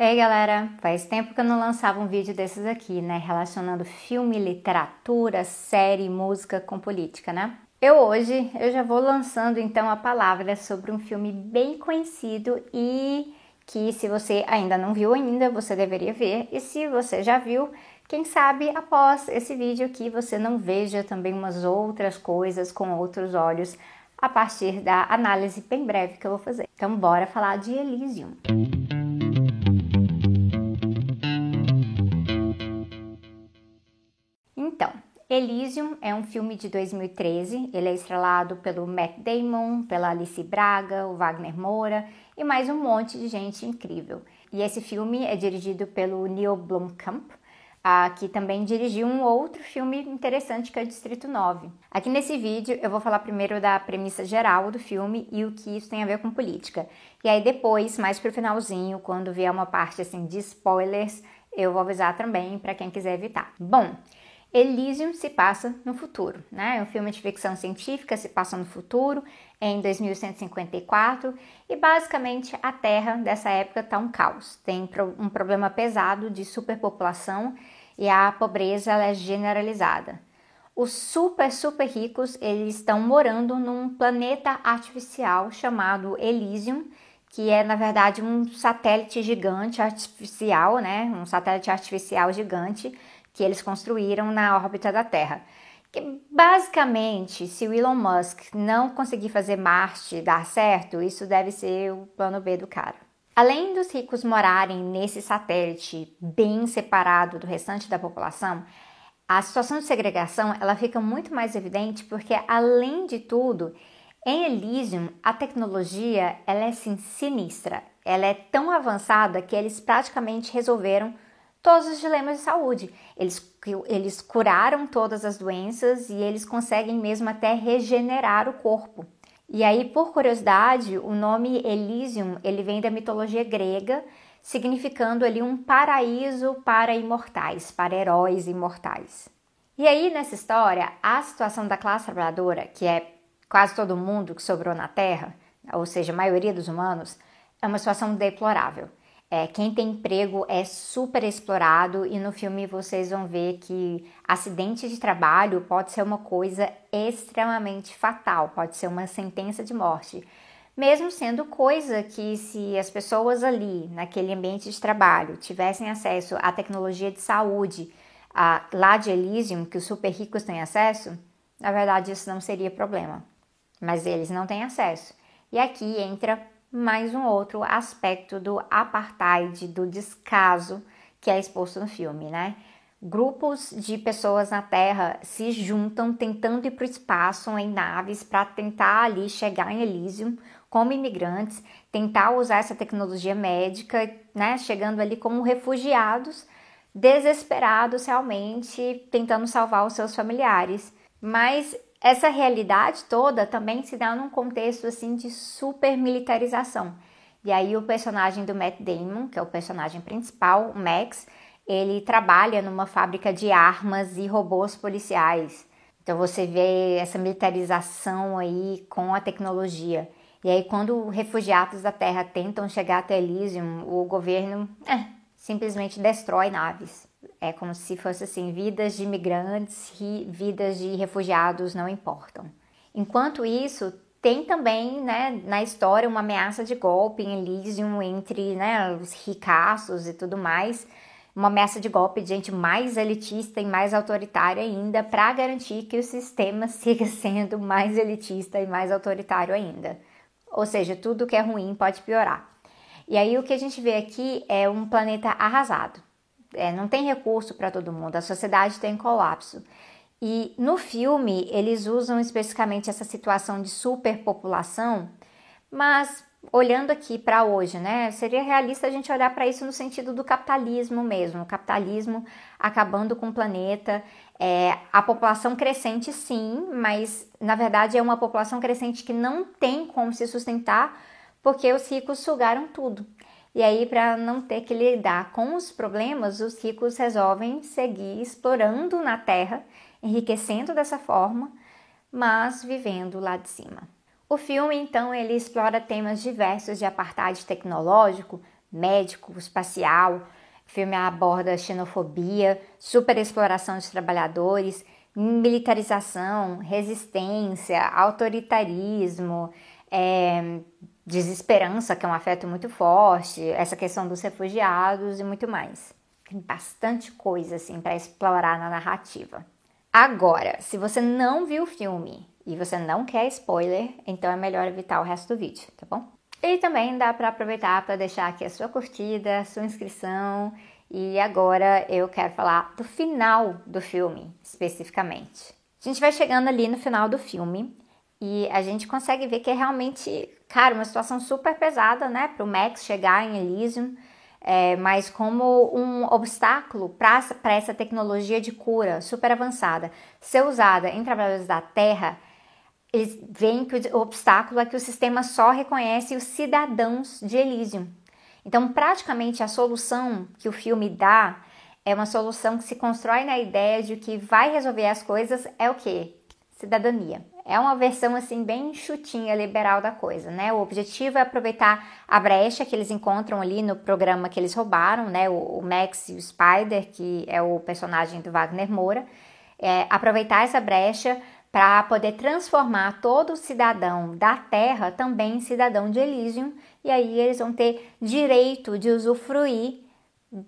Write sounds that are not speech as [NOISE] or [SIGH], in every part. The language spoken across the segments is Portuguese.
Ei galera, faz tempo que eu não lançava um vídeo desses aqui, né? Relacionando filme, literatura, série, música com política, né? Eu hoje eu já vou lançando então a palavra sobre um filme bem conhecido e que se você ainda não viu ainda, você deveria ver. E se você já viu, quem sabe após esse vídeo aqui você não veja também umas outras coisas com outros olhos a partir da análise bem breve que eu vou fazer. Então bora falar de Elysium. Elysium é um filme de 2013. Ele é estrelado pelo Matt Damon, pela Alice Braga, o Wagner Moura e mais um monte de gente incrível. E esse filme é dirigido pelo Neil Blomkamp, que também dirigiu um outro filme interessante que é o Distrito 9. Aqui nesse vídeo eu vou falar primeiro da premissa geral do filme e o que isso tem a ver com política. E aí depois, mais pro finalzinho, quando vier uma parte assim de spoilers, eu vou avisar também para quem quiser evitar. Bom, Elysium se passa no futuro, né? É um filme de ficção científica, se passa no futuro, em 2154, e basicamente a Terra dessa época está um caos. Tem um problema pesado de superpopulação e a pobreza é generalizada. Os super, super ricos, eles estão morando num planeta artificial chamado Elysium, que é na verdade um satélite gigante artificial, né? Um satélite artificial gigante que eles construíram na órbita da Terra. Que basicamente, se o Elon Musk não conseguir fazer Marte dar certo, isso deve ser o plano B do cara. Além dos ricos morarem nesse satélite bem separado do restante da população, a situação de segregação ela fica muito mais evidente porque, além de tudo, em Elysium a tecnologia ela é assim, sinistra. Ela é tão avançada que eles praticamente resolveram todos os dilemas de saúde. Eles, eles curaram todas as doenças e eles conseguem mesmo até regenerar o corpo. E aí, por curiosidade, o nome Elysium ele vem da mitologia grega, significando ali um paraíso para imortais, para heróis imortais. E aí, nessa história, a situação da classe trabalhadora, que é quase todo mundo que sobrou na Terra, ou seja, a maioria dos humanos, é uma situação deplorável. É, quem tem emprego é super explorado e no filme vocês vão ver que acidente de trabalho pode ser uma coisa extremamente fatal, pode ser uma sentença de morte. Mesmo sendo coisa que, se as pessoas ali, naquele ambiente de trabalho, tivessem acesso à tecnologia de saúde a, lá de Elysium, que os super ricos têm acesso, na verdade isso não seria problema. Mas eles não têm acesso. E aqui entra mais um outro aspecto do apartheid, do descaso que é exposto no filme, né? Grupos de pessoas na Terra se juntam tentando ir para o espaço em naves para tentar ali chegar em Elysium como imigrantes, tentar usar essa tecnologia médica, né? Chegando ali como refugiados, desesperados realmente, tentando salvar os seus familiares. Mas essa realidade toda também se dá num contexto assim de super militarização. E aí o personagem do Matt Damon, que é o personagem principal, o Max, ele trabalha numa fábrica de armas e robôs policiais. Então você vê essa militarização aí com a tecnologia. E aí quando refugiados da Terra tentam chegar até Elysium, o governo é, simplesmente destrói naves. É como se fosse assim, vidas de imigrantes vidas de refugiados não importam. Enquanto isso, tem também, né, na história uma ameaça de golpe em Elysium entre, né, os ricaços e tudo mais, uma ameaça de golpe de gente mais elitista e mais autoritária ainda para garantir que o sistema [LAUGHS] siga sendo mais elitista e mais autoritário ainda. Ou seja, tudo que é ruim pode piorar. E aí o que a gente vê aqui é um planeta arrasado é, não tem recurso para todo mundo, a sociedade está em colapso. E no filme eles usam especificamente essa situação de superpopulação, mas olhando aqui para hoje, né, seria realista a gente olhar para isso no sentido do capitalismo mesmo, o capitalismo acabando com o planeta, é, a população crescente sim, mas na verdade é uma população crescente que não tem como se sustentar porque os ricos sugaram tudo. E aí, para não ter que lidar com os problemas, os ricos resolvem seguir explorando na Terra, enriquecendo dessa forma, mas vivendo lá de cima. O filme, então, ele explora temas diversos de apartheid tecnológico, médico, espacial. O filme aborda xenofobia, superexploração de trabalhadores, militarização, resistência, autoritarismo, é, desesperança, que é um afeto muito forte, essa questão dos refugiados e muito mais. Tem bastante coisa assim para explorar na narrativa. Agora, se você não viu o filme e você não quer spoiler, então é melhor evitar o resto do vídeo, tá bom? E também dá para aproveitar para deixar aqui a sua curtida, a sua inscrição. E agora eu quero falar do final do filme, especificamente. A gente vai chegando ali no final do filme e a gente consegue ver que é realmente, cara, uma situação super pesada, né, para o Max chegar em Elysium, é, mas como um obstáculo para essa tecnologia de cura super avançada ser usada em trabalhadores da Terra eles veem que o obstáculo é que o sistema só reconhece os cidadãos de Elysium. Então, praticamente a solução que o filme dá é uma solução que se constrói na ideia de que vai resolver as coisas é o quê? Cidadania. É uma versão assim bem chutinha liberal da coisa, né? O objetivo é aproveitar a brecha que eles encontram ali no programa que eles roubaram, né? O, Max e o Spider, que é o personagem do Wagner Moura, é, aproveitar essa brecha para poder transformar todo cidadão da Terra também em cidadão de Elysium, e aí eles vão ter direito de usufruir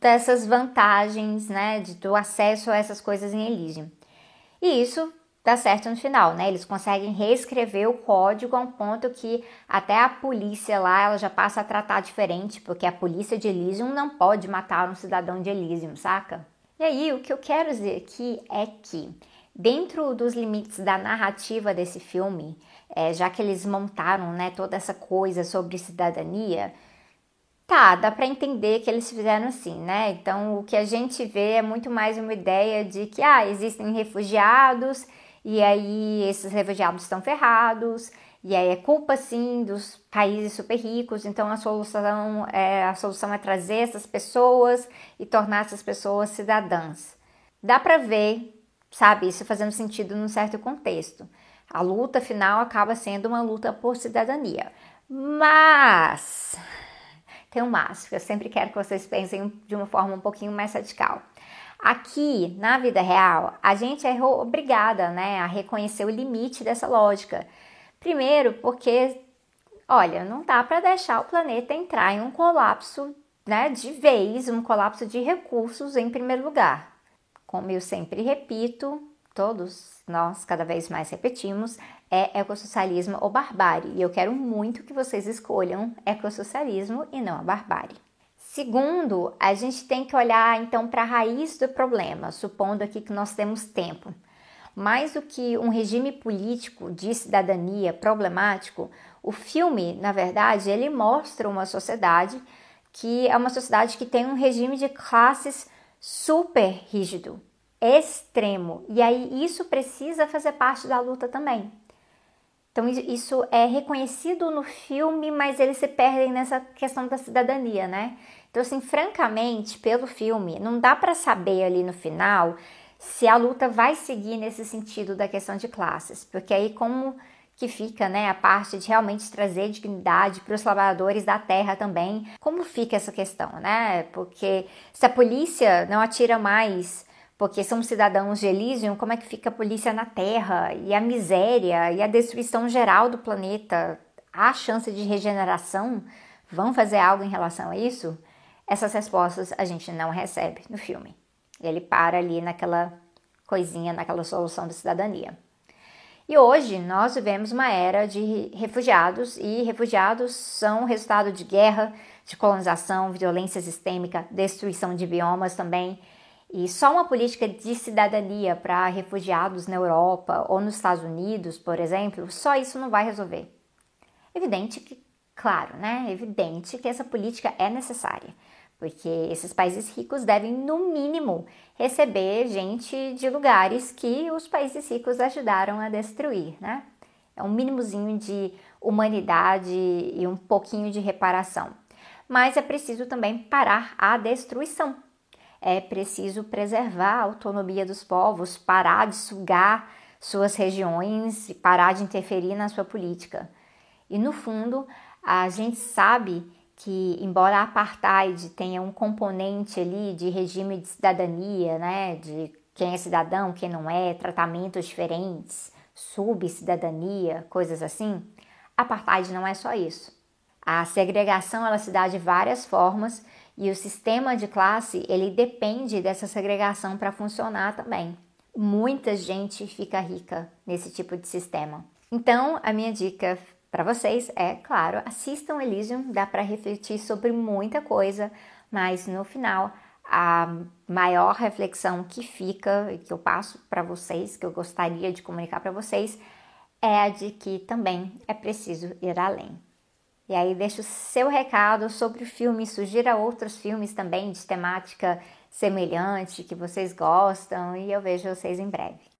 dessas vantagens, né, de, do acesso a essas coisas em Elysium. E isso dá certo no final, né? Eles conseguem reescrever o código a um ponto que até a polícia lá ela já passa a tratar diferente, porque a polícia de Elysium não pode matar um cidadão de Elysium, saca? E aí, o que eu quero dizer aqui é que Dentro dos limites da narrativa desse filme, é, já que eles montaram né, toda essa coisa sobre cidadania, tá, dá para entender que eles fizeram assim, né? Então o que a gente vê é muito mais uma ideia de que ah, existem refugiados e aí esses refugiados estão ferrados e aí é culpa sim dos países super ricos, então a solução é, a solução é trazer essas pessoas e tornar essas pessoas cidadãs. Dá para ver sabe? Isso fazendo sentido num certo contexto. A luta final acaba sendo uma luta por cidadania. Mas tem um mas, eu sempre quero que vocês pensem de uma forma um pouquinho mais radical. Aqui, na vida real, a gente é obrigada né, a reconhecer o limite dessa lógica. Primeiro, porque, olha, não dá para deixar o planeta entrar em um colapso né, de vez, um colapso de recursos em primeiro lugar. Como eu sempre repito, todos nós cada vez mais repetimos, é ecossocialismo ou barbárie. E eu quero muito que vocês escolham ecossocialismo e não a barbárie. Segundo, a gente tem que olhar então para a raiz do problema, supondo aqui que nós temos tempo. Mais do que um regime político de cidadania problemático, o filme, na verdade, ele mostra uma sociedade que é uma sociedade que tem um regime de classes super rígido, extremo. E aí isso precisa fazer parte da luta também. Então isso é reconhecido no filme, mas eles se perdem nessa questão da cidadania, né? Então assim, francamente, pelo filme, não dá para saber ali no final se a luta vai seguir nesse sentido da questão de classes, porque aí como que fica, né, a parte de realmente trazer dignidade para os trabalhadores da terra também. Como fica essa questão, né? Porque se a polícia não atira mais porque são cidadãos de Elysium, como é que fica a polícia na Terra e a miséria e a destruição geral do planeta? Há chance de regeneração? Vão fazer algo em relação a isso? Essas respostas a gente não recebe no filme. Ele para ali naquela coisinha, naquela solução de cidadania. E hoje nós vivemos uma era de refugiados e refugiados são resultado de guerra, de colonização, violência sistêmica, destruição de biomas também. E só uma política de cidadania para refugiados na Europa ou nos Estados Unidos, por exemplo, só isso não vai resolver. Evidente que, claro, né? Evidente que essa política é necessária porque esses países ricos devem, no mínimo, receber gente de lugares que os países ricos ajudaram a destruir, né? É um mínimozinho de humanidade e um pouquinho de reparação. Mas é preciso também parar a destruição. É preciso preservar a autonomia dos povos, parar de sugar suas regiões e parar de interferir na sua política. E no fundo, a gente sabe que, embora a apartheid tenha um componente ali de regime de cidadania, né, de quem é cidadão, quem não é, tratamentos diferentes, subcidadania, coisas assim, apartheid não é só isso. A segregação ela se dá de várias formas e o sistema de classe ele depende dessa segregação para funcionar também. Muita gente fica rica nesse tipo de sistema. Então, a minha dica para vocês é, claro, assistam Elysium, dá para refletir sobre muita coisa, mas no final a maior reflexão que fica e que eu passo para vocês, que eu gostaria de comunicar para vocês, é a de que também é preciso ir além. E aí deixo o seu recado sobre o filme, sugira outros filmes também de temática semelhante que vocês gostam e eu vejo vocês em breve.